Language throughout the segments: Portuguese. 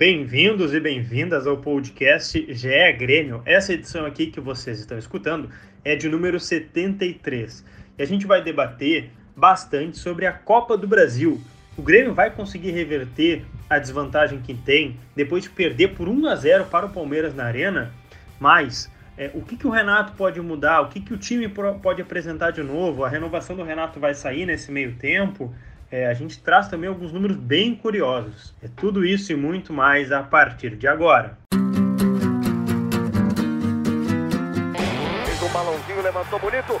Bem-vindos e bem-vindas ao podcast GE Grêmio. Essa edição aqui que vocês estão escutando é de número 73. E a gente vai debater bastante sobre a Copa do Brasil. O Grêmio vai conseguir reverter a desvantagem que tem depois de perder por 1 a 0 para o Palmeiras na Arena? Mas é, o que, que o Renato pode mudar? O que, que o time pode apresentar de novo? A renovação do Renato vai sair nesse meio tempo? É, a gente traz também alguns números bem curiosos. É tudo isso e muito mais a partir de agora. Um balãozinho, levantou bonito.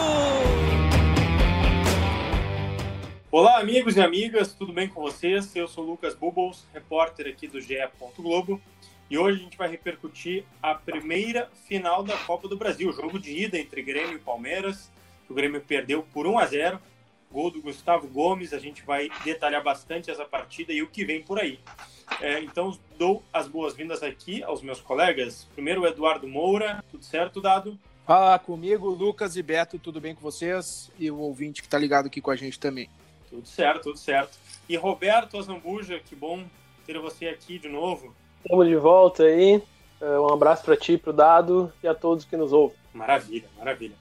Amigos e amigas, tudo bem com vocês? Eu sou Lucas Bubbles, repórter aqui do GE. Globo, e hoje a gente vai repercutir a primeira final da Copa do Brasil, jogo de ida entre Grêmio e Palmeiras. O Grêmio perdeu por 1 a 0, gol do Gustavo Gomes. A gente vai detalhar bastante essa partida e o que vem por aí. É, então, dou as boas-vindas aqui aos meus colegas. Primeiro, o Eduardo Moura, tudo certo, Dado? Fala comigo, Lucas e Beto, tudo bem com vocês? E o ouvinte que está ligado aqui com a gente também. Tudo certo, tudo certo. E Roberto Azambuja, que bom ter você aqui de novo. Estamos de volta aí. É, um abraço para ti, para o Dado e a todos que nos ouvem. Maravilha, maravilha.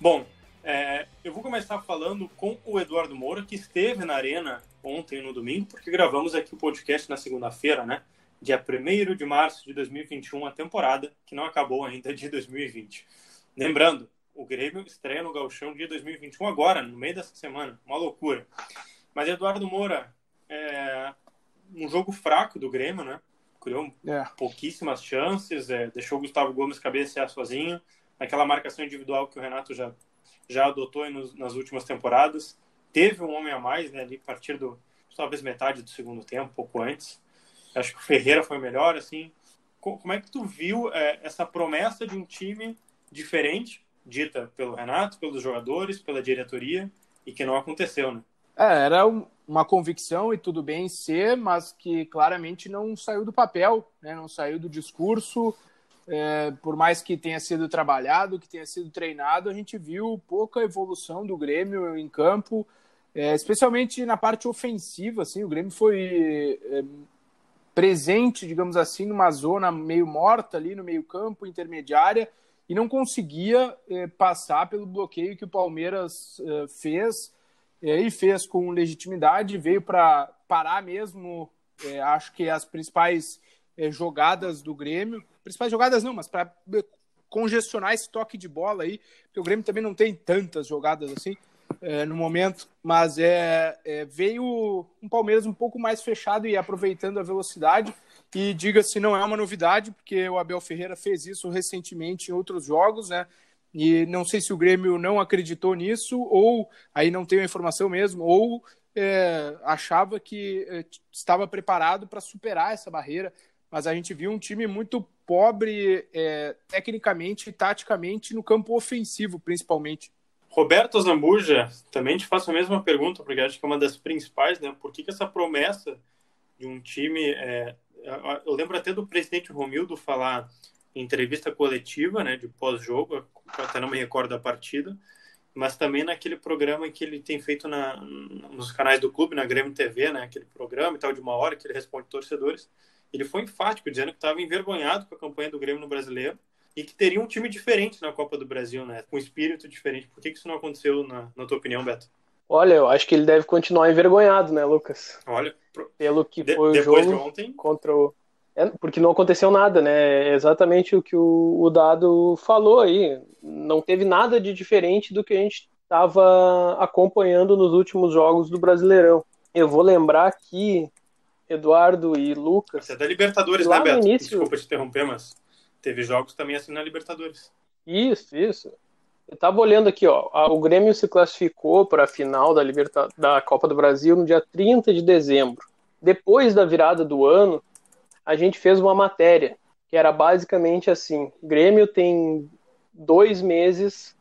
Bom, é, eu vou começar falando com o Eduardo Moura, que esteve na Arena ontem, no domingo, porque gravamos aqui o podcast na segunda-feira, né? Dia 1 de março de 2021, a temporada que não acabou ainda de 2020. Lembrando, o Grêmio estreia no Gauchão dia 2021 agora, no meio dessa semana. Uma loucura. Mas Eduardo Moura, é um jogo fraco do Grêmio, né? Criou é. pouquíssimas chances, é, deixou o Gustavo Gomes cabecear sozinho. Naquela marcação individual que o Renato já, já adotou nos, nas últimas temporadas. Teve um homem a mais, né? Ali a partir do talvez metade do segundo tempo, pouco antes. Acho que o Ferreira foi melhor, assim. Como é que tu viu é, essa promessa de um time diferente, dita pelo Renato, pelos jogadores, pela diretoria, e que não aconteceu, né? É, era uma convicção e tudo bem ser, mas que claramente não saiu do papel, né? não saiu do discurso. É, por mais que tenha sido trabalhado, que tenha sido treinado, a gente viu pouca evolução do Grêmio em campo, é, especialmente na parte ofensiva. Assim, o Grêmio foi é, presente, digamos assim, numa zona meio morta ali no meio campo, intermediária, e não conseguia eh, passar pelo bloqueio que o Palmeiras eh, fez eh, e fez com legitimidade, veio para parar mesmo, acho que as principais jogadas do Grêmio, principais jogadas não, mas para congestionar esse toque de bola aí, porque o Grêmio também não tem tantas jogadas assim no momento, mas é, é veio um Palmeiras um pouco mais fechado e aproveitando a velocidade e diga-se, não é uma novidade, porque o Abel Ferreira fez isso recentemente em outros jogos, né? E não sei se o Grêmio não acreditou nisso, ou aí não tenho a informação mesmo, ou é, achava que é, estava preparado para superar essa barreira. Mas a gente viu um time muito pobre, é, tecnicamente e taticamente, no campo ofensivo, principalmente. Roberto Zambuja, também te faço a mesma pergunta, porque acho que é uma das principais, né? Por que, que essa promessa de um time é, eu lembro até do presidente Romildo falar em entrevista coletiva, né, de pós-jogo, até não me recordo da partida, mas também naquele programa que ele tem feito na, nos canais do clube, na Grêmio TV, né, aquele programa e tal de uma hora que ele responde torcedores, ele foi enfático, dizendo que estava envergonhado com a campanha do Grêmio no Brasileiro e que teria um time diferente na Copa do Brasil, né, com espírito diferente. Por que, que isso não aconteceu, na, na tua opinião, Beto? Olha, eu acho que ele deve continuar envergonhado, né, Lucas? Olha, pelo que de, foi o jogo de ontem... contra o é, porque não aconteceu nada, né? É exatamente o que o, o, Dado falou aí. Não teve nada de diferente do que a gente estava acompanhando nos últimos jogos do Brasileirão. Eu vou lembrar aqui, Eduardo e Lucas. É da Libertadores, né, Beto? Início... Desculpa te interromper, mas teve jogos também assim na Libertadores. Isso, isso. Eu tava olhando aqui, ó. O Grêmio se classificou para a final da, Liberta... da Copa do Brasil no dia 30 de dezembro. Depois da virada do ano, a gente fez uma matéria que era basicamente assim: Grêmio tem dois meses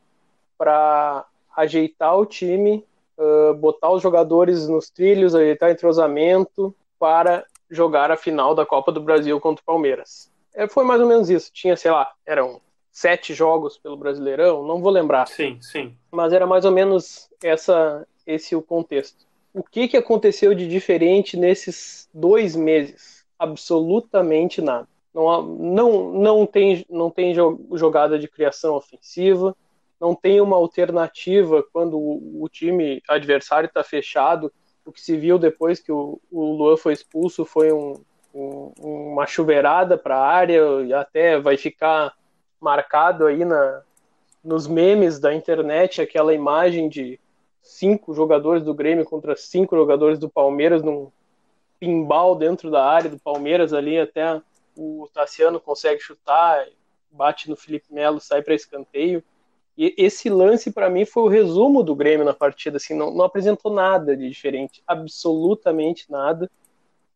para ajeitar o time, uh, botar os jogadores nos trilhos, ajeitar entrosamento para jogar a final da Copa do Brasil contra o Palmeiras. É, foi mais ou menos isso. Tinha, sei lá, eram sete jogos pelo Brasileirão, não vou lembrar. Sim, sim. Mas era mais ou menos essa, esse o contexto. O que, que aconteceu de diferente nesses dois meses? Absolutamente nada. Não, não, não, tem, não tem jogada de criação ofensiva, não tem uma alternativa quando o, o time adversário está fechado. O que se viu depois que o, o Luan foi expulso foi um, um, uma chuveirada para a área e até vai ficar marcado aí na, nos memes da internet aquela imagem de cinco jogadores do Grêmio contra cinco jogadores do Palmeiras num pinball dentro da área do Palmeiras ali até o Tassiano consegue chutar, bate no Felipe Melo, sai para escanteio. E esse lance para mim foi o resumo do Grêmio na partida, assim, não, não apresentou nada de diferente, absolutamente nada.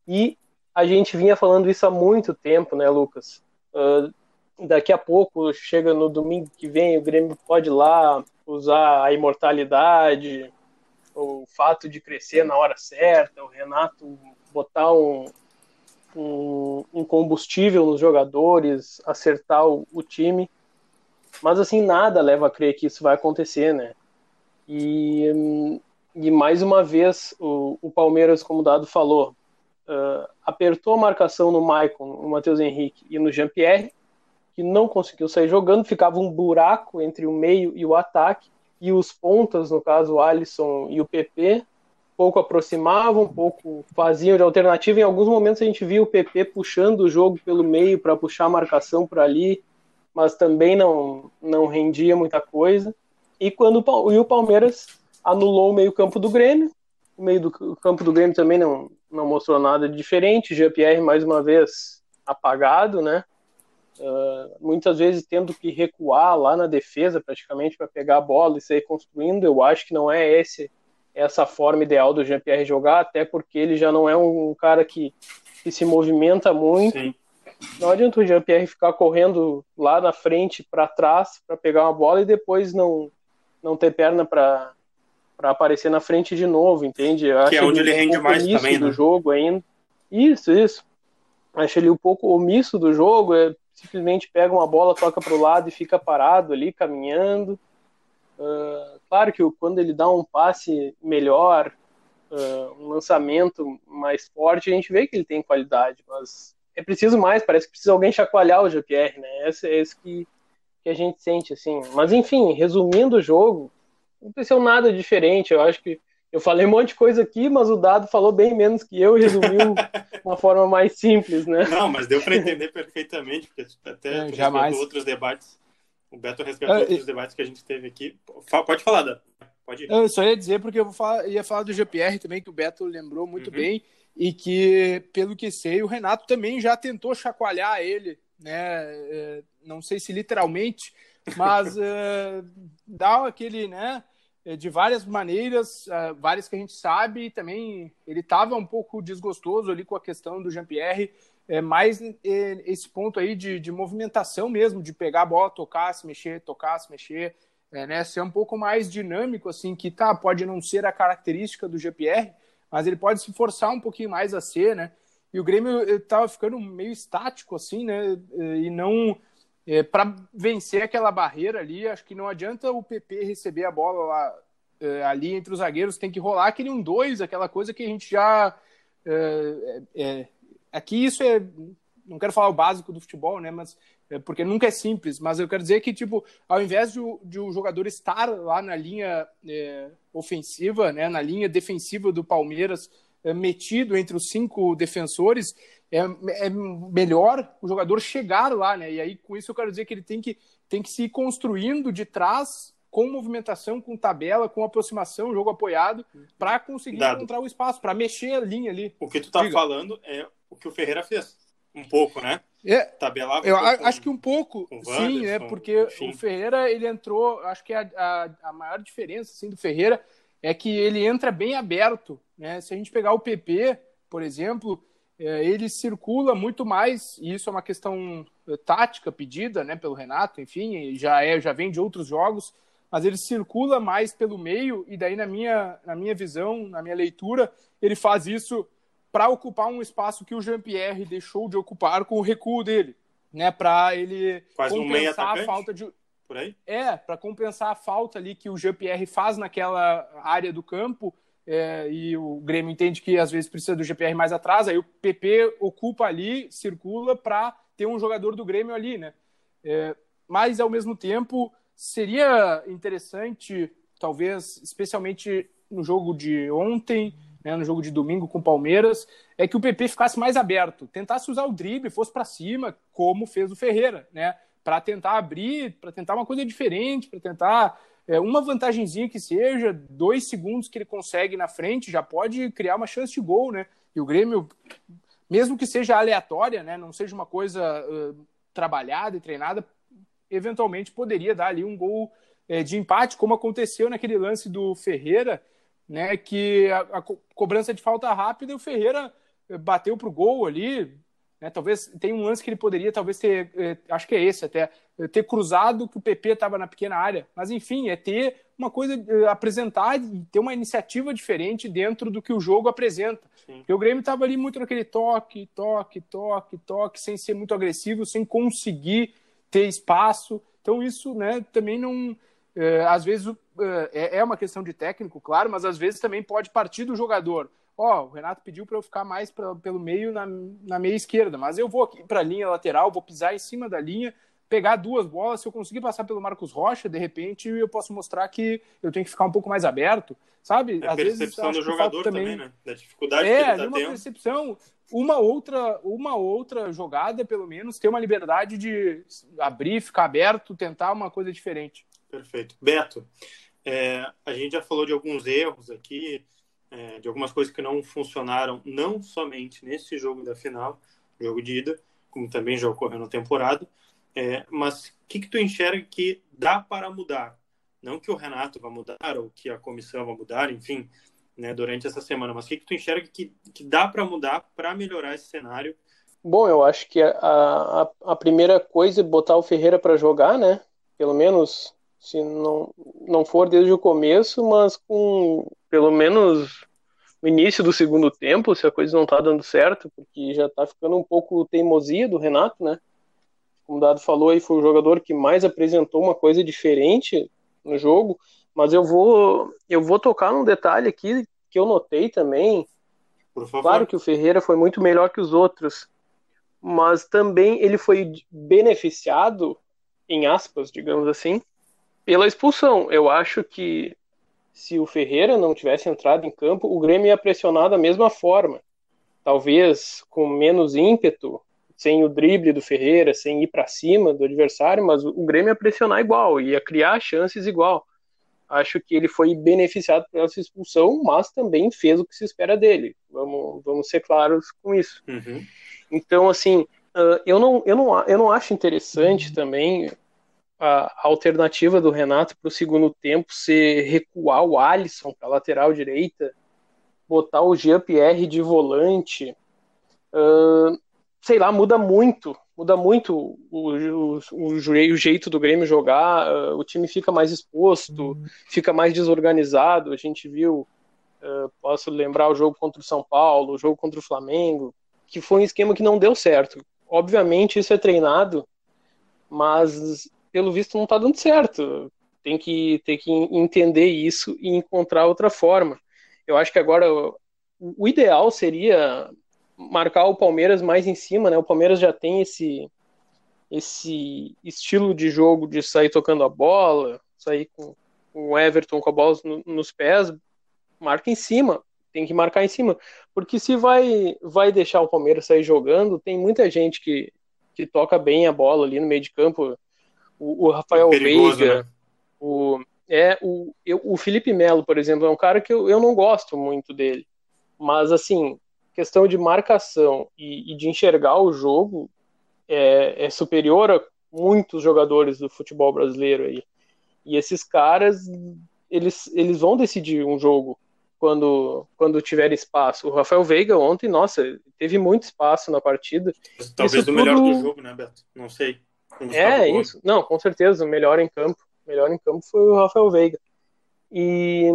E a gente vinha falando isso há muito tempo, né, Lucas? Uh, daqui a pouco, chega no domingo que vem, o Grêmio pode lá usar a imortalidade, o fato de crescer na hora certa, o Renato botar um, um, um combustível nos jogadores, acertar o, o, time. Mas assim, nada leva a crer que isso vai acontecer, né? E, e mais uma vez, o, o Palmeiras, como o Dado falou, uh, apertou a marcação no Maicon, no Matheus Henrique e no Jean-Pierre, que não conseguiu sair jogando, ficava um buraco entre o meio e o ataque, e os pontas, no caso o Alisson e o PP, pouco aproximavam, pouco faziam de alternativa. Em alguns momentos a gente viu o PP puxando o jogo pelo meio para puxar a marcação por ali, mas também não, não rendia muita coisa. E quando e o Palmeiras anulou o meio-campo do Grêmio, o meio do campo do Grêmio também não, não mostrou nada de diferente. Jean-Pierre, mais uma vez, apagado, né? Uh, muitas vezes tendo que recuar lá na defesa praticamente para pegar a bola e sair construindo. Eu acho que não é esse essa forma ideal do Jean-Pierre jogar, até porque ele já não é um cara que, que se movimenta muito. Sim. Não adianta o Jean-Pierre ficar correndo lá na frente para trás para pegar uma bola e depois não não ter perna para para aparecer na frente de novo, entende? Eu que é onde ele, rende mais também, do né? jogo ainda. Isso, isso. Acho ele um pouco omisso do jogo, é, simplesmente pega uma bola, toca para o lado e fica parado ali, caminhando. Uh, claro que quando ele dá um passe melhor, uh, um lançamento mais forte, a gente vê que ele tem qualidade, mas é preciso mais, parece que precisa alguém chacoalhar o GPR, né? Esse é isso que, que a gente sente, assim. Mas enfim, resumindo o jogo, não aconteceu nada diferente. Eu acho que eu falei um monte de coisa aqui, mas o Dado falou bem menos que eu e resumiu de uma forma mais simples, né? Não, mas deu para entender perfeitamente, porque até é, jamais outros debates. O Beto resgatou é, outros debates que a gente teve aqui. Pode falar, Dado. Pode ir. Eu só ia dizer, porque eu falar, ia falar do GPR também, que o Beto lembrou muito uhum. bem, e que, pelo que sei, o Renato também já tentou chacoalhar ele, né? É, não sei se literalmente, mas é, dá aquele, né? É, de várias maneiras, uh, várias que a gente sabe, também ele estava um pouco desgostoso ali com a questão do Jean-Pierre, é, mais é, esse ponto aí de, de movimentação mesmo, de pegar a bola, tocar, se mexer, tocar, se mexer, é, né, ser um pouco mais dinâmico, assim, que tá, pode não ser a característica do GPR, mas ele pode se forçar um pouquinho mais a ser, né, e o Grêmio estava ficando meio estático, assim, né, e não é, para vencer aquela barreira ali, acho que não adianta o PP receber a bola lá, é, ali entre os zagueiros, tem que rolar aquele 1-2, aquela coisa que a gente já. É, é, é, aqui isso é. Não quero falar o básico do futebol, né? Mas é, porque nunca é simples, mas eu quero dizer que, tipo, ao invés de, de o jogador estar lá na linha ofensiva, né, na linha defensiva do Palmeiras, metido entre os cinco defensores, é, é melhor o jogador chegar lá, né? E aí, com isso, eu quero dizer que ele tem que, tem que se ir construindo de trás com movimentação, com tabela, com aproximação, jogo apoiado, para conseguir Dado. encontrar o espaço, para mexer a linha ali. O que tu tá Diga. falando é o que o Ferreira fez. Um pouco, né? É, Tabelava eu um acho que um pouco, sim, né? Porque enfim. o Ferreira, ele entrou, acho que a, a, a, maior diferença assim, do Ferreira é que ele entra bem aberto, né? Se a gente pegar o PP, por exemplo, é, ele circula muito mais, e isso é uma questão é, tática pedida né, pelo Renato, enfim, já, é, já vem de outros jogos, mas ele circula mais pelo meio, e daí, na minha, na minha visão, na minha leitura, ele faz isso para ocupar um espaço que o Jean-Pierre deixou de ocupar com o recuo dele, né, para ele compensar um a falta de por aí? É, para compensar a falta ali que o Jean-Pierre faz naquela área do campo, é, e o Grêmio entende que às vezes precisa do GPR mais atrás, aí o PP ocupa ali, circula para ter um jogador do Grêmio ali, né? É, mas ao mesmo tempo seria interessante, talvez, especialmente no jogo de ontem, né, no jogo de domingo com o Palmeiras, é que o PP ficasse mais aberto, tentasse usar o drible, fosse para cima, como fez o Ferreira, né? Para tentar abrir, para tentar uma coisa diferente, para tentar é, uma vantagemzinha que seja, dois segundos que ele consegue na frente, já pode criar uma chance de gol, né? E o Grêmio, mesmo que seja aleatória, né, não seja uma coisa uh, trabalhada e treinada, eventualmente poderia dar ali um gol é, de empate, como aconteceu naquele lance do Ferreira, né, que a, a cobrança de falta rápida, o Ferreira bateu para o gol ali, né? Talvez tem um lance que ele poderia, talvez ter, é, acho que é esse até, é, ter cruzado que o PP estava na pequena área. Mas enfim, é ter uma coisa, é, apresentar e ter uma iniciativa diferente dentro do que o jogo apresenta. Sim. Porque o Grêmio estava ali muito naquele toque, toque, toque, toque, sem ser muito agressivo, sem conseguir ter espaço. Então isso, né, também não, é, às vezes é, é uma questão de técnico, claro, mas às vezes também pode partir do jogador ó, o Renato pediu para eu ficar mais pra, pelo meio na, na meia esquerda, mas eu vou aqui para a linha lateral, vou pisar em cima da linha, pegar duas bolas, se eu conseguir passar pelo Marcos Rocha, de repente eu posso mostrar que eu tenho que ficar um pouco mais aberto, sabe? É a percepção do jogador também, também, né? Da dificuldade é, que ele tá uma percepção, uma outra, uma outra jogada, pelo menos, ter uma liberdade de abrir, ficar aberto, tentar uma coisa diferente. Perfeito. Beto, é, a gente já falou de alguns erros aqui, é, de algumas coisas que não funcionaram, não somente nesse jogo da final, jogo de ida, como também já ocorreu na temporada, é, mas o que, que tu enxerga que dá para mudar? Não que o Renato vá mudar ou que a comissão vá mudar, enfim, né, durante essa semana, mas o que, que tu enxerga que, que dá para mudar para melhorar esse cenário? Bom, eu acho que a, a, a primeira coisa é botar o Ferreira para jogar, né? Pelo menos se não, não for desde o começo, mas com pelo menos o início do segundo tempo, se a coisa não tá dando certo, porque já tá ficando um pouco teimosia do Renato, né? Como o Dado falou aí, foi o jogador que mais apresentou uma coisa diferente no jogo, mas eu vou eu vou tocar num detalhe aqui que eu notei também. Claro que o Ferreira foi muito melhor que os outros, mas também ele foi beneficiado, em aspas, digamos assim, pela expulsão. Eu acho que se o Ferreira não tivesse entrado em campo, o Grêmio ia pressionar da mesma forma. Talvez com menos ímpeto, sem o drible do Ferreira, sem ir para cima do adversário, mas o Grêmio ia pressionar igual, ia criar chances igual. Acho que ele foi beneficiado pela essa expulsão, mas também fez o que se espera dele. Vamos, vamos ser claros com isso. Uhum. Então, assim, eu não, eu, não, eu não acho interessante também a alternativa do Renato para o segundo tempo ser recuar o Alisson para a lateral direita, botar o Jean-Pierre de volante, uh, sei lá, muda muito, muda muito o, o, o, o jeito do Grêmio jogar, uh, o time fica mais exposto, fica mais desorganizado, a gente viu, uh, posso lembrar o jogo contra o São Paulo, o jogo contra o Flamengo, que foi um esquema que não deu certo. Obviamente isso é treinado, mas pelo visto não está dando certo. Tem que, ter que entender isso e encontrar outra forma. Eu acho que agora o ideal seria marcar o Palmeiras mais em cima, né? O Palmeiras já tem esse esse estilo de jogo de sair tocando a bola, sair com, o Everton com a bola no, nos pés, marca em cima, tem que marcar em cima, porque se vai vai deixar o Palmeiras sair jogando, tem muita gente que, que toca bem a bola ali no meio de campo, o, o Rafael é perigoso, Veiga, né? o, é, o, eu, o Felipe Melo, por exemplo, é um cara que eu, eu não gosto muito dele. Mas, assim, questão de marcação e, e de enxergar o jogo é, é, superior a muitos jogadores do futebol brasileiro aí. E esses caras, eles, eles vão decidir um jogo. quando, quando tiver espaço. O Rafael Veiga ontem, nossa, teve muito espaço na partida. Talvez isso o melhor tudo... do jogo, né, Beto? Não sei. É, isso. Não, com certeza, o melhor em campo. O melhor em campo foi o Rafael Veiga. E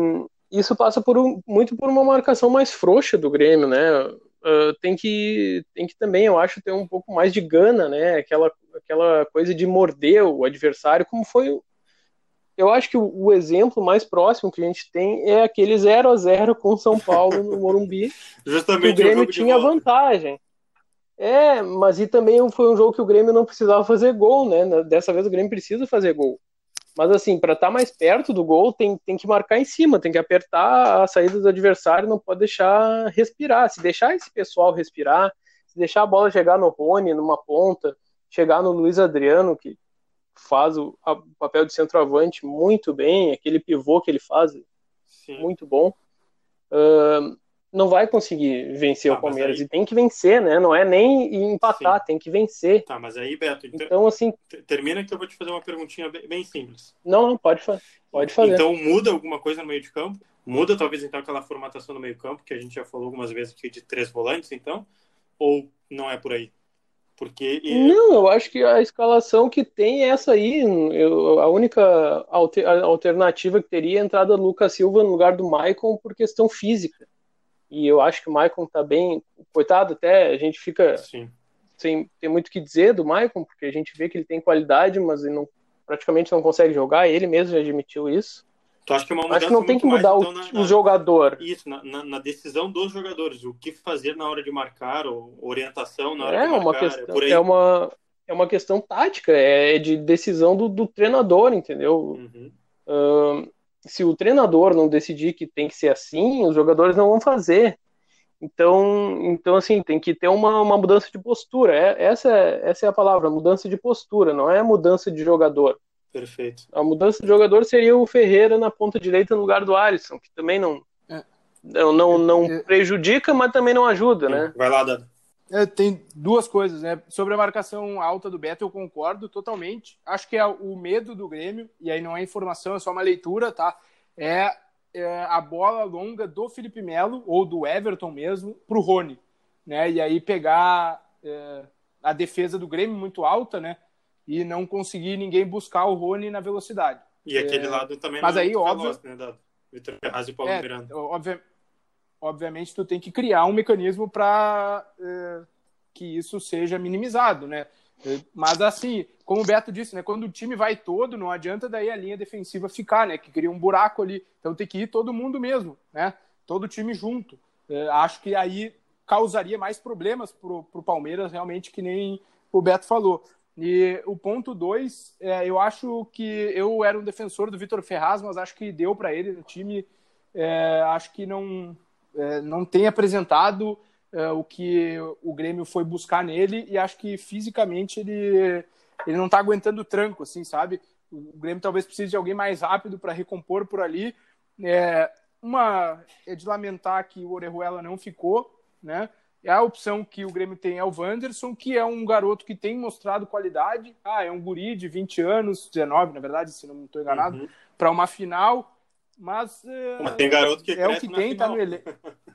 isso passa por um, muito por uma marcação mais frouxa do Grêmio, né? Uh, tem que tem que também, eu acho, ter um pouco mais de gana, né? Aquela, aquela coisa de morder o adversário, como foi. Eu acho que o, o exemplo mais próximo que a gente tem é aquele 0 a 0 com o São Paulo no Morumbi. Justamente o Grêmio tinha vantagem. É, mas e também foi um jogo que o Grêmio não precisava fazer gol, né? Dessa vez o Grêmio precisa fazer gol. Mas assim, para estar tá mais perto do gol, tem, tem que marcar em cima, tem que apertar a saída do adversário, não pode deixar respirar. Se deixar esse pessoal respirar, se deixar a bola chegar no Rony, numa ponta, chegar no Luiz Adriano, que faz o, a, o papel de centroavante muito bem, aquele pivô que ele faz, Sim. muito bom. Uh, não vai conseguir vencer tá, o Palmeiras. Aí... E tem que vencer, né? Não é nem empatar, Sim. tem que vencer. Tá, mas aí, Beto, então, então assim. Termina que eu vou te fazer uma perguntinha bem, simples. Não, não, pode, pode fazer. Então muda alguma coisa no meio de campo? Muda talvez então aquela formatação do meio campo, que a gente já falou algumas vezes aqui de três volantes, então? Ou não é por aí? Porque. Não, eu acho que a escalação que tem é essa aí. Eu, a única alter, a alternativa que teria é a entrada do Lucas Silva no lugar do Maicon por questão física. E eu acho que o Maicon tá bem. Coitado, até a gente fica Sim. sem ter muito o que dizer do Maicon, porque a gente vê que ele tem qualidade, mas ele não, praticamente não consegue jogar. Ele mesmo já admitiu isso. Tu acha que é uma mudança Acho que não tem que mudar mais, o, então, na, o, jogador. Isso, na, na, na, decisão dos jogadores. O que fazer na hora de marcar, ou orientação na hora é de marcar. Uma é questão, é, é, uma, é uma questão tática, é de decisão do, do treinador, entendeu? Uhum. Se o treinador não decidir que tem que ser assim, os jogadores não vão fazer. Então, então assim, tem que ter uma, uma mudança de postura. É, essa, é, essa é a palavra, mudança de postura, não é mudança de jogador. Perfeito. A mudança de jogador seria o Ferreira na ponta direita no lugar do Alisson, que também não, é. não, não, não é. prejudica, mas também não ajuda, né? Vai lá, Dado. É, tem duas coisas, né? Sobre a marcação alta do Beto, eu concordo totalmente. Acho que é o medo do Grêmio, e aí não é informação, é só uma leitura, tá? É, é a bola longa do Felipe Melo, ou do Everton mesmo, pro Rony, né? E aí pegar é, a defesa do Grêmio muito alta, né? E não conseguir ninguém buscar o Rony na velocidade. E aquele é, lado também mas não aí, é óbvio, veloz, né? Vitor Ferraz e Paulo é, Miranda. Obvi obviamente tu tem que criar um mecanismo para é, que isso seja minimizado, né? É, mas assim, como o Beto disse, né, quando o time vai todo, não adianta daí a linha defensiva ficar, né, que cria um buraco ali. Então tem que ir todo mundo mesmo, né? Todo time junto. É, acho que aí causaria mais problemas pro, pro Palmeiras, realmente, que nem o Beto falou. E o ponto dois, é, eu acho que eu era um defensor do Vitor Ferraz, mas acho que deu para ele no time. É, acho que não é, não tem apresentado é, o que o Grêmio foi buscar nele e acho que fisicamente ele, ele não está aguentando o tranco, assim, sabe? O Grêmio talvez precise de alguém mais rápido para recompor por ali. É, uma é de lamentar que o Orejuela não ficou, né? É a opção que o Grêmio tem é o Wanderson, que é um garoto que tem mostrado qualidade. Ah, é um guri de 20 anos, 19, na verdade, se não estou enganado, uhum. para uma final. Mas, é, mas tem garoto que é o que tem, tá no ele...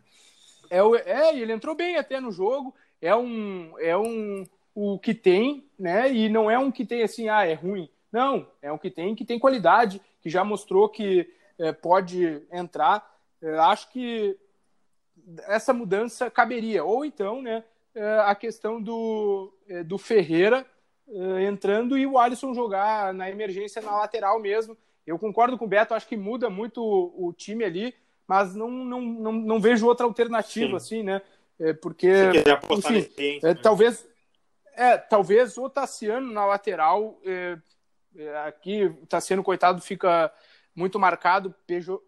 é, o... é, ele entrou bem até no jogo. É um, é um o que tem, né? E não é um que tem assim, ah, é ruim. Não, é um que tem que tem qualidade, que já mostrou que é, pode entrar. É, acho que essa mudança caberia. Ou então, né, é, a questão do, do Ferreira entrando e o Alisson jogar na emergência na lateral mesmo eu concordo com o Beto, acho que muda muito o, o time ali, mas não, não, não, não, vejo outra alternativa, Sim. assim, né? É, porque, enfim, é, né? talvez, é, talvez o Tassiano na lateral, é, é, aqui o Tassiano, coitado, fica muito marcado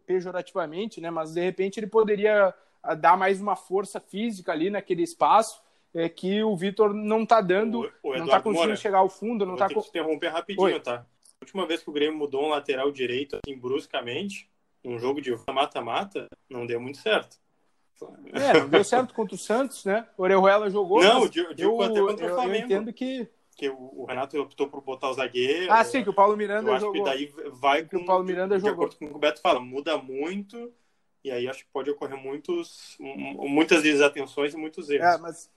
pejorativamente, né? Mas de repente ele poderia ah, dar mais uma força física ali naquele espaço é, que o Vitor não está dando, o, o não está conseguindo Moura, chegar ao fundo, não está. Vou te interromper rapidinho, Oi. tá? Última vez que o Grêmio mudou um lateral direito assim, bruscamente, num jogo de mata-mata, não deu muito certo. É, não deu certo contra o Santos, né? O Orejuela jogou. Não, digo, eu, até contra o Flamengo. Eu entendo que. Que o Renato optou por botar o zagueiro. Ah, sim, que o Paulo Miranda eu jogou. Acho que daí vai com. Que o Paulo Miranda de jogou. acordo com o Beto fala, muda muito E aí acho que pode ocorrer muitos, muitas desatenções e muitos erros. É, mas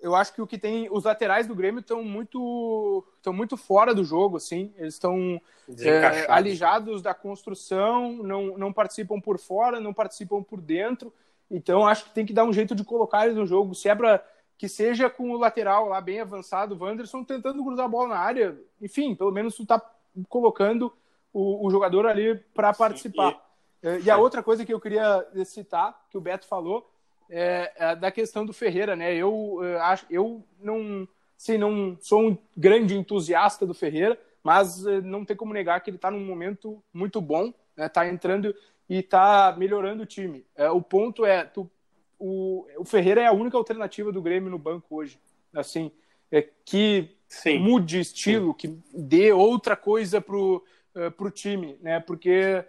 eu acho que o que tem. Os laterais do Grêmio estão muito. estão muito fora do jogo, assim. Eles estão é, alijados da construção, não, não participam por fora, não participam por dentro. Então acho que tem que dar um jeito de colocar eles no jogo. Se é pra que seja com o lateral lá bem avançado, o Wanderson tentando cruzar a bola na área. Enfim, pelo menos tu tá colocando o, o jogador ali para participar. Sim, e... É, e a outra coisa que eu queria citar, que o Beto falou, é, é da questão do Ferreira, né? Eu, eu acho, eu não, sim, não sou um grande entusiasta do Ferreira, mas é, não tem como negar que ele está num momento muito bom, né? Tá entrando e está melhorando o time. É, o ponto é, tu, o, o Ferreira é a única alternativa do Grêmio no banco hoje, assim, é, que Sim. mude estilo, Sim. que dê outra coisa pro, uh, pro time, né? Porque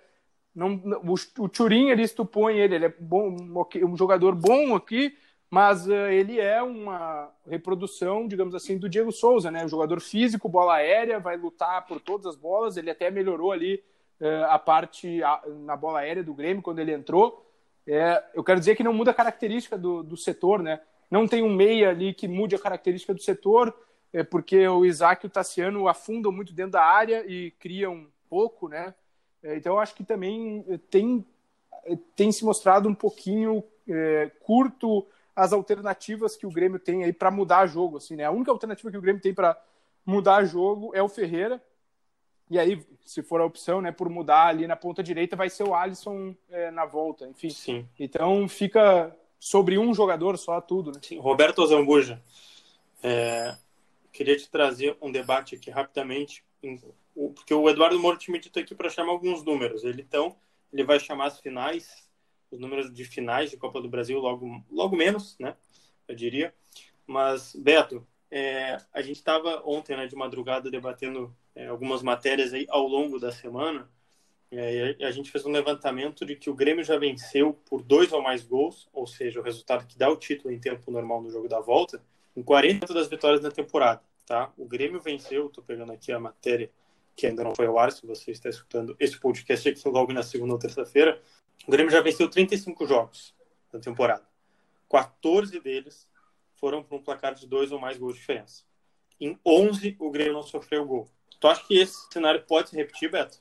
não, o, o Turin, tu põe ele, ele é bom, um jogador bom aqui, mas uh, ele é uma reprodução, digamos assim, do Diego Souza, né? Um jogador físico, bola aérea, vai lutar por todas as bolas. Ele até melhorou ali uh, a parte a, na bola aérea do Grêmio quando ele entrou. É, eu quero dizer que não muda a característica do, do setor, né? Não tem um meia ali que mude a característica do setor, é porque o Isaac e o Tassiano afundam muito dentro da área e criam pouco, né? É, então, eu acho que também é, tem, é, tem se mostrado um pouquinho é, curto as alternativas que o Grêmio tem aí para mudar jogo. Assim, né? A única alternativa que o Grêmio tem para mudar jogo é o Ferreira. E aí, se for a opção, né, por mudar ali na ponta direita, vai ser o Alisson é, na volta. Enfim. Sim. Então fica sobre um jogador só tudo. Né? Sim. Roberto Zambuja, é, queria te trazer um debate aqui rapidamente porque o Eduardo Moro tinha dito aqui para chamar alguns números. Ele então ele vai chamar as finais, os números de finais de Copa do Brasil logo logo menos, né? Eu diria. Mas Beto, é, a gente estava ontem, né, de madrugada debatendo é, algumas matérias aí ao longo da semana. É, e a gente fez um levantamento de que o Grêmio já venceu por dois ou mais gols, ou seja, o resultado que dá o título em tempo normal no jogo da volta, em 40 das vitórias da temporada. Tá? O Grêmio venceu, estou pegando aqui a matéria que ainda não foi ao ar, se você está escutando esse podcast aqui logo na segunda ou terça-feira, o Grêmio já venceu 35 jogos da temporada. 14 deles foram para um placar de dois ou mais gols de diferença. Em 11, o Grêmio não sofreu gol. Tu acha que esse cenário pode se repetir, Beto?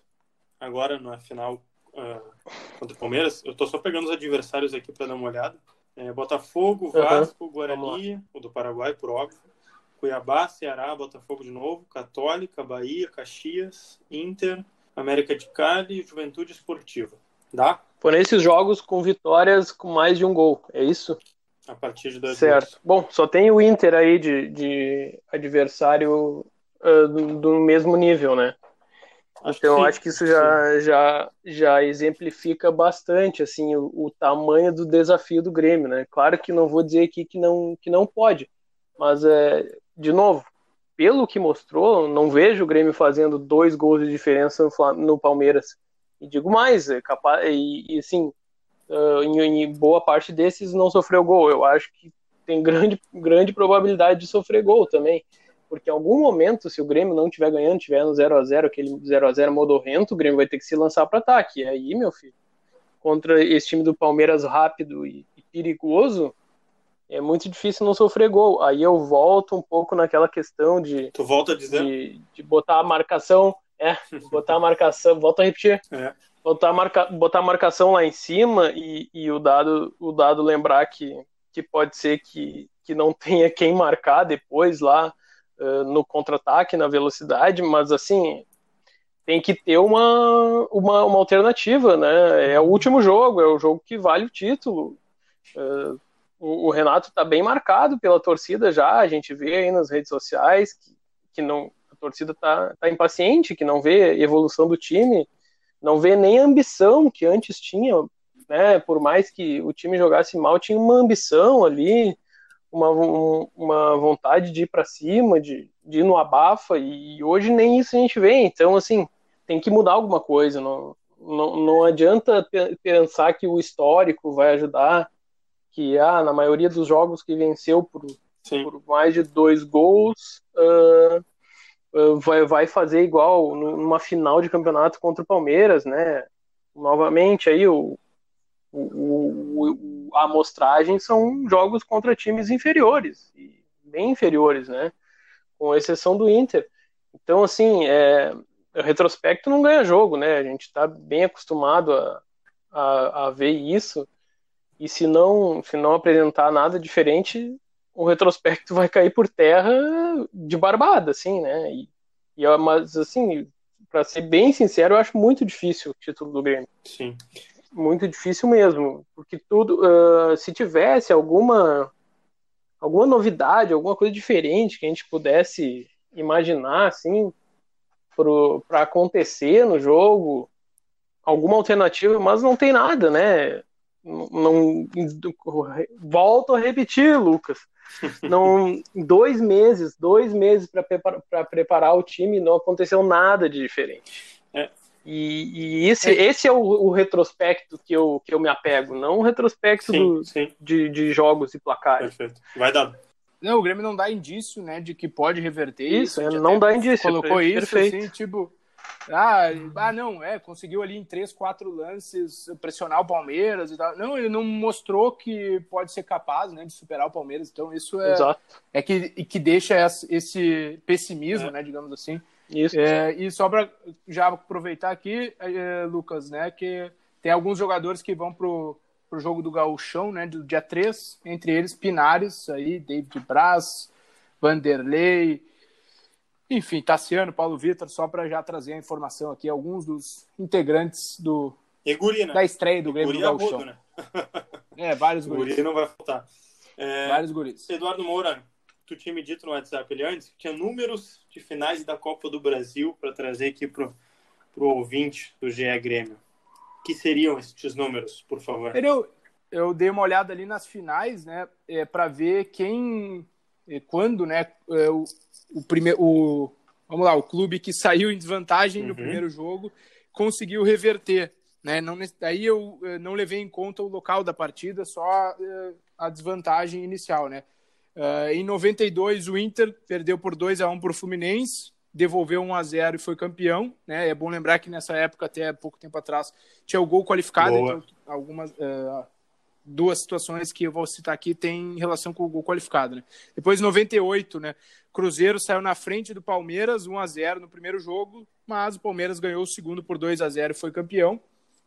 Agora, na final uh, contra o Palmeiras? Eu estou só pegando os adversários aqui para dar uma olhada. É, Botafogo, Vasco, uhum. Guarani, o do Paraguai, por óbvio. Cuiabá, Ceará, Botafogo de novo, Católica, Bahia, Caxias, Inter, América de Cali e Juventude Esportiva. Dá? Por esses jogos com vitórias com mais de um gol, é isso? A partir de dois Certo. Gols. Bom, só tem o Inter aí de, de adversário uh, do, do, mesmo nível, né? Acho então, que acho que isso já, já, já exemplifica bastante assim o, o, tamanho do desafio do Grêmio, né? Claro que não vou dizer aqui que não, que não pode, mas é, de novo, pelo que mostrou, não vejo o Grêmio fazendo dois gols de diferença no Palmeiras. E digo mais, é capaz, e, e assim, uh, em, em, boa parte desses não sofreu gol. Eu acho que tem grande, grande probabilidade de sofrer gol também. Porque em algum momento, se o Grêmio não estiver ganhando, tiver no 0 a 0 aquele 0 a 0 modorrento, o Grêmio vai ter que se lançar para ataque. E aí, meu filho, contra esse time do Palmeiras rápido e, e perigoso, é muito difícil não sofrer gol. Aí eu volto um pouco naquela questão de. Tu volta a dizer? De, de botar a marcação. É, botar a marcação. Volto a repetir. É. Botar, a marca, botar a marcação lá em cima e, e o, dado, o dado lembrar que, que pode ser que, que não tenha quem marcar depois lá uh, no contra-ataque, na velocidade, mas assim. Tem que ter uma, uma, uma alternativa, né? É o último jogo, é o jogo que vale o título. Uh, o, o Renato está bem marcado pela torcida já, a gente vê aí nas redes sociais que, que não, a torcida está tá impaciente, que não vê evolução do time, não vê nem a ambição que antes tinha, né? Por mais que o time jogasse mal, tinha uma ambição ali, uma, uma vontade de ir para cima, de, de ir no abafa, e hoje nem isso a gente vê. Então, assim, tem que mudar alguma coisa. Não, não, não adianta pensar que o histórico vai ajudar que ah, na maioria dos jogos que venceu por, por mais de dois gols, uh, uh, vai, vai fazer igual numa final de campeonato contra o Palmeiras, né? Novamente aí o, o, o, a amostragem são jogos contra times inferiores, bem inferiores, né? Com exceção do Inter. Então, assim, é, o retrospecto não ganha jogo, né? A gente está bem acostumado a, a, a, ver isso. E se não, se não apresentar nada diferente, o retrospecto vai cair por terra de barbada, assim, né? E, e mas, assim, para ser bem sincero, eu acho muito difícil o título do Grêmio. Sim muito difícil mesmo, porque tudo, uh, se tivesse alguma alguma novidade, alguma coisa diferente que a gente pudesse imaginar assim para acontecer no jogo, alguma alternativa, mas não tem nada, né? Não, não volto a repetir, Lucas. Não, dois meses, dois meses para preparar, preparar o time, não aconteceu nada de diferente. É, e, e esse, é. esse é o, o, retrospecto que eu, que eu me apego, não o retrospecto sim, do, sim. De, de jogos e placares. Perfeito. Vai dar. Não, o Grêmio não dá indício, né, de que pode reverter isso. Isso, não dá indício. Colocou isso, perfeito. assim, tipo... Ah, ah, não, é, conseguiu ali em três, quatro lances pressionar o Palmeiras e tal. Não, ele não mostrou que pode ser capaz, né, de superar o Palmeiras. Então isso é, Exato. é que, que deixa esse pessimismo, é. né, digamos assim. Isso. É, e só para já aproveitar aqui, é, Lucas, né, que tem alguns jogadores que vão pro, pro jogo do Gauchão, né, do dia 3, entre eles Pinares, aí, David Braz, Vanderlei, enfim, Tassiano, Paulo Vitor, só para já trazer a informação aqui, alguns dos integrantes do né? da estreia do Grêmio do Gauchão. né? é, vários guris. Guri não vai faltar. É, vários guris. Eduardo Moura, tu tinha me dito no WhatsApp ali antes, que tinha números de finais da Copa do Brasil para trazer aqui pro, pro ouvinte do GE Grêmio. Que seriam esses números, por favor? Eu, eu dei uma olhada ali nas finais, né, é, para ver quem, é, quando, né, é, o, o primeiro, o, vamos lá, o clube que saiu em desvantagem uhum. no primeiro jogo conseguiu reverter, né? Não, aí eu é, não levei em conta o local da partida, só é, a desvantagem inicial, né? Em 92, o Inter perdeu por 2 a 1 para o Fluminense, devolveu 1 a 0 e foi campeão. Né? É bom lembrar que nessa época, até pouco tempo atrás, tinha o gol qualificado. Então, algumas uh, duas situações que eu vou citar aqui têm relação com o gol qualificado. Né? Depois, em 98, né? Cruzeiro saiu na frente do Palmeiras, 1 a 0 no primeiro jogo, mas o Palmeiras ganhou o segundo por 2 a 0 e foi campeão.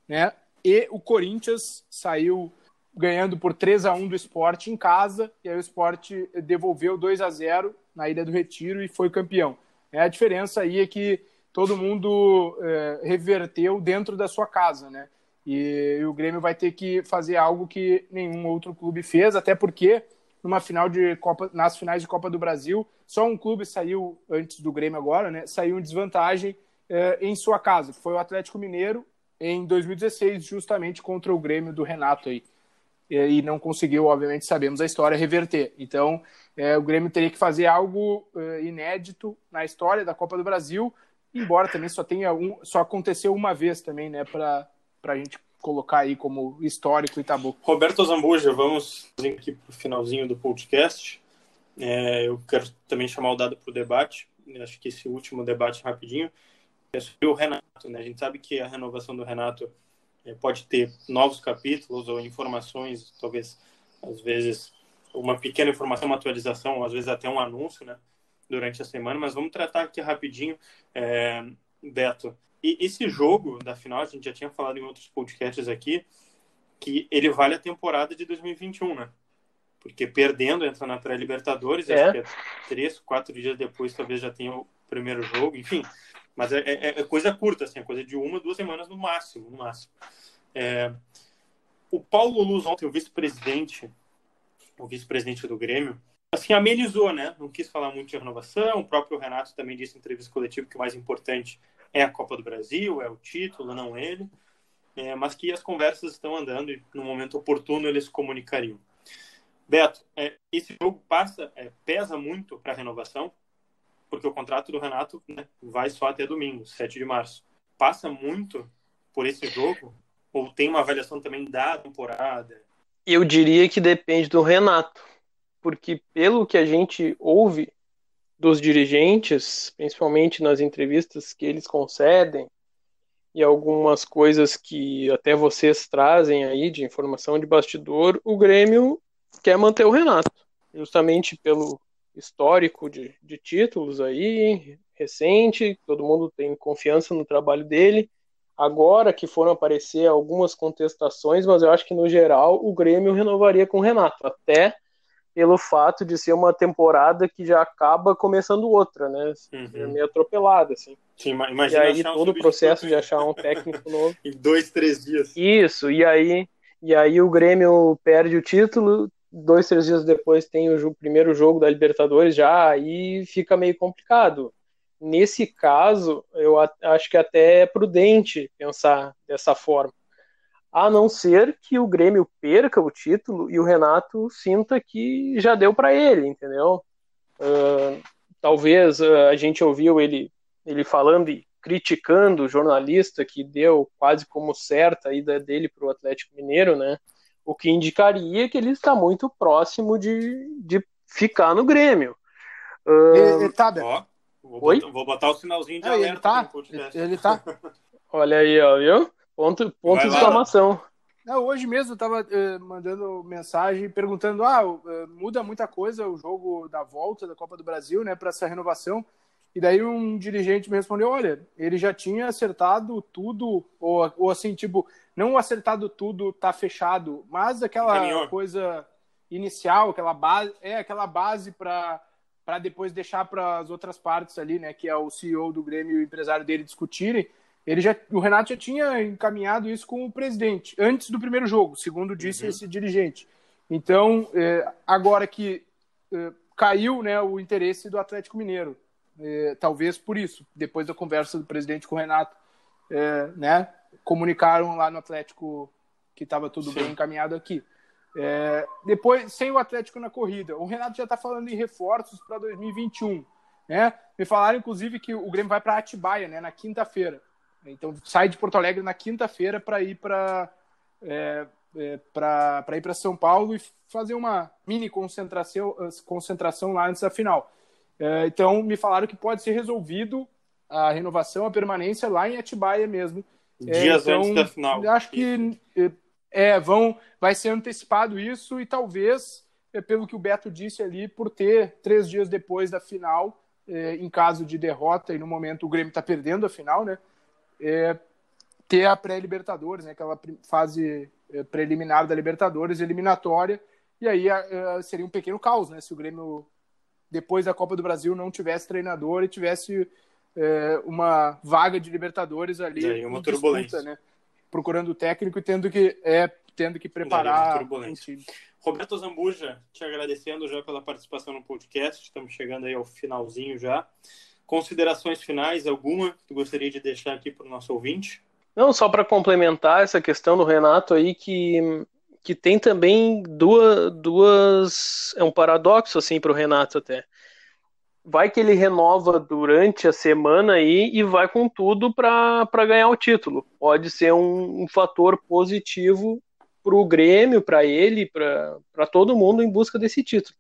Né? E o Corinthians saiu ganhando por 3 a 1 do esporte em casa, e aí o esporte devolveu 2 a 0 na Ilha do Retiro e foi campeão. É, a diferença aí é que todo mundo é, reverteu dentro da sua casa, né? E, e, o Grêmio vai ter que fazer algo que nenhum outro clube fez, até porque numa final de Copa, nas finais de Copa do Brasil, só um clube saiu antes do Grêmio agora, né? Saiu em desvantagem é, em sua casa, foi o Atlético Mineiro em 2016, justamente contra o Grêmio do Renato aí e não conseguiu, obviamente, sabemos a história, reverter. Então, é, o Grêmio teria que fazer algo é, inédito na história da Copa do Brasil, embora também só tenha um, só aconteceu uma vez também, né, para a gente colocar aí como histórico e tabu. Roberto Zambuja, vamos aqui para o finalzinho do podcast. É, eu quero também chamar o dado para o debate. Acho que esse último debate rapidinho é sobre o Renato. Né? A gente sabe que a renovação do Renato é, pode ter novos capítulos ou informações, talvez, às vezes, uma pequena informação, uma atualização, às vezes até um anúncio, né, durante a semana, mas vamos tratar aqui rapidinho, é, Beto. E esse jogo da final, a gente já tinha falado em outros podcasts aqui, que ele vale a temporada de 2021, né? Porque perdendo, entra na pré-Libertadores, é. acho que é três, quatro dias depois talvez já tenha o primeiro jogo, enfim. Mas é, é, é, coisa curta, assim, é coisa de uma, duas semanas no máximo, no máximo. É, o Paulo Luz ontem, o vice-presidente, o vice-presidente do Grêmio, assim, amenizou, né? Não quis falar muito de renovação. O próprio Renato também disse em entrevista coletiva que o mais importante é a Copa do Brasil, é o título, não ele. É, mas que as conversas estão andando e no momento oportuno eles comunicariam. Beto, é, esse jogo passa, é, pesa muito para a renovação? porque o contrato do Renato né, vai só até domingo, 7 de março. Passa muito por esse jogo? Ou tem uma avaliação também da temporada? Eu diria que depende do Renato, porque pelo que a gente ouve dos dirigentes, principalmente nas entrevistas que eles concedem, e algumas coisas que até vocês trazem aí de informação de bastidor, o Grêmio quer manter o Renato, justamente pelo histórico de, de títulos aí, recente, todo mundo tem confiança no trabalho dele. Agora que foram aparecer algumas contestações, mas eu acho que no geral o Grêmio renovaria com o Renato, até pelo fato de ser uma temporada que já acaba começando outra, né? Uhum. meio atropelada, assim. Sim, imagina e aí todo o processo de achar um técnico novo. em dois, três dias. Isso, e aí, e aí o Grêmio perde o título, dois, três dias depois tem o primeiro jogo da Libertadores já, aí fica meio complicado. Nesse caso, eu acho que até é prudente pensar dessa forma a não ser que o Grêmio perca o título e o Renato sinta que já deu para ele, entendeu? Uh, talvez uh, a gente ouviu ele, ele falando e criticando o jornalista que deu quase como certa a ida dele para o Atlético Mineiro, né? O que indicaria que ele está muito próximo de, de ficar no Grêmio. Uh, ele, ele tá, Ó, vou, Oi? Botar, vou botar o sinalzinho de é, alerta. Ele tá, ele, ele tá. Olha aí, ó, viu? Ponto, ponto de exclamação. É, hoje mesmo eu estava eh, mandando mensagem perguntando: ah, eh, muda muita coisa o jogo da volta da Copa do Brasil, né, para essa renovação. E daí um dirigente me respondeu: olha, ele já tinha acertado tudo, ou, ou assim, tipo, não acertado tudo, tá fechado, mas aquela Caminhou. coisa inicial, aquela base, é aquela base para para depois deixar para as outras partes ali, né, que é o CEO do Grêmio e o empresário dele discutirem. Ele já, o Renato já tinha encaminhado isso com o presidente antes do primeiro jogo, segundo disse uhum. esse dirigente. Então, é, agora que é, caiu né, o interesse do Atlético Mineiro, é, talvez por isso, depois da conversa do presidente com o Renato, é, né, comunicaram lá no Atlético que estava tudo Sim. bem encaminhado aqui. É, depois, sem o Atlético na corrida, o Renato já está falando em reforços para 2021. Né? Me falaram, inclusive, que o Grêmio vai para Atibaia né, na quinta-feira. Então sai de Porto Alegre na quinta-feira para ir para é, é, para ir para São Paulo e fazer uma mini concentração, concentração lá antes da final. É, então me falaram que pode ser resolvido a renovação, a permanência lá em Atibaia mesmo. É, Dias então, antes da final. Acho que é, é, vão, vai ser antecipado isso e talvez, é, pelo que o Beto disse ali, por ter três dias depois da final, em caso de derrota e no momento o Grêmio está perdendo a final, né? É, ter a pré-Libertadores, né, aquela fase é, preliminar da Libertadores, eliminatória, e aí é, seria um pequeno caos, né, se o Grêmio, depois da Copa do Brasil, não tivesse treinador e tivesse é, uma vaga de Libertadores ali. E uma turbulência. né, procurando o técnico e tendo que, é, tendo que preparar um time. Roberto Zambuja, te agradecendo já pela participação no podcast, estamos chegando aí ao finalzinho já. Considerações finais, alguma que gostaria de deixar aqui para o nosso ouvinte? Não, só para complementar essa questão do Renato aí, que, que tem também duas, duas. É um paradoxo assim para o Renato até. Vai que ele renova durante a semana aí e vai com tudo para ganhar o título. Pode ser um, um fator positivo para o Grêmio, para ele, para todo mundo em busca desse título.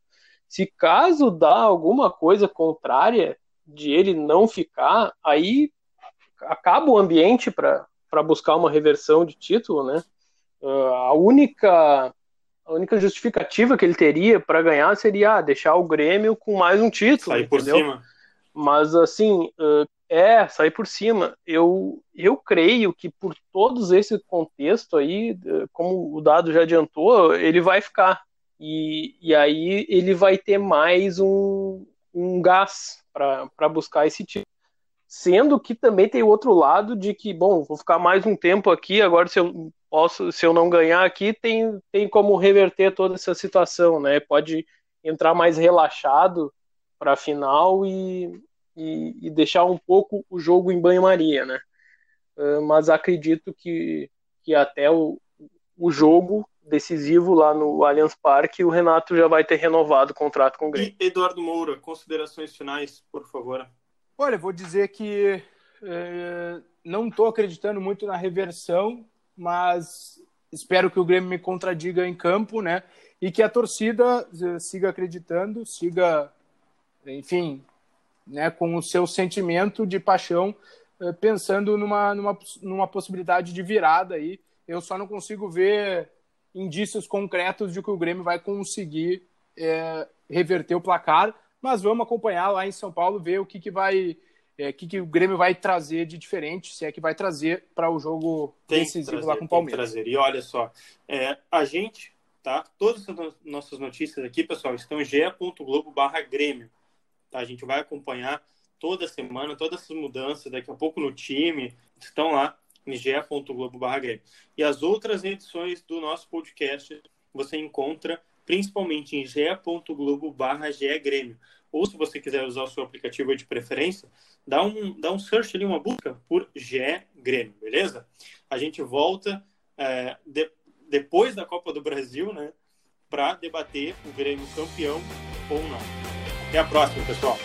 Se caso dá alguma coisa contrária, de ele não ficar, aí acaba o ambiente para buscar uma reversão de título, né? Uh, a única a única justificativa que ele teria para ganhar seria ah, deixar o Grêmio com mais um título, sair entendeu? por cima. Mas assim, uh, é sair por cima. Eu eu creio que por todos esse contexto aí, como o dado já adiantou, ele vai ficar e, e aí ele vai ter mais um, um gás para buscar esse tipo. Sendo que também tem o outro lado de que, bom, vou ficar mais um tempo aqui, agora se eu posso, se eu não ganhar aqui, tem, tem como reverter toda essa situação, né? Pode entrar mais relaxado para a final e, e, e, deixar um pouco o jogo em banho-maria, né? Uh, mas acredito que, que até o, o jogo decisivo lá no Allianz Parque, o Renato já vai ter renovado o contrato com o Grêmio. E Eduardo Moura, considerações finais, por favor. Olha, vou dizer que é, não estou acreditando muito na reversão, mas espero que o Grêmio me contradiga em campo, né? E que a torcida eh, siga acreditando, siga, enfim, né, com o seu sentimento de paixão eh, pensando numa, numa, numa possibilidade de virada aí. Eu só não consigo ver indícios concretos de que o Grêmio vai conseguir é, reverter o placar, mas vamos acompanhar lá em São Paulo, ver o que, que vai. É, o que, que o Grêmio vai trazer de diferente, se é que vai trazer para o jogo tem decisivo trazer, lá com o Palmeiras. Trazer. E olha só, é, a gente, tá? Todas as nossas notícias aqui, pessoal, estão em ge.globo barra Grêmio. Tá? A gente vai acompanhar toda semana, todas essas mudanças, daqui a pouco no time, estão lá em ge.globo barra Grêmio. E as outras edições do nosso podcast você encontra principalmente em ge.globo barra Grêmio. Ou se você quiser usar o seu aplicativo de preferência, dá um, dá um search ali, uma busca por GE Grêmio, beleza? A gente volta é, de, depois da Copa do Brasil, né? Para debater o Grêmio campeão ou não. Até a próxima, pessoal.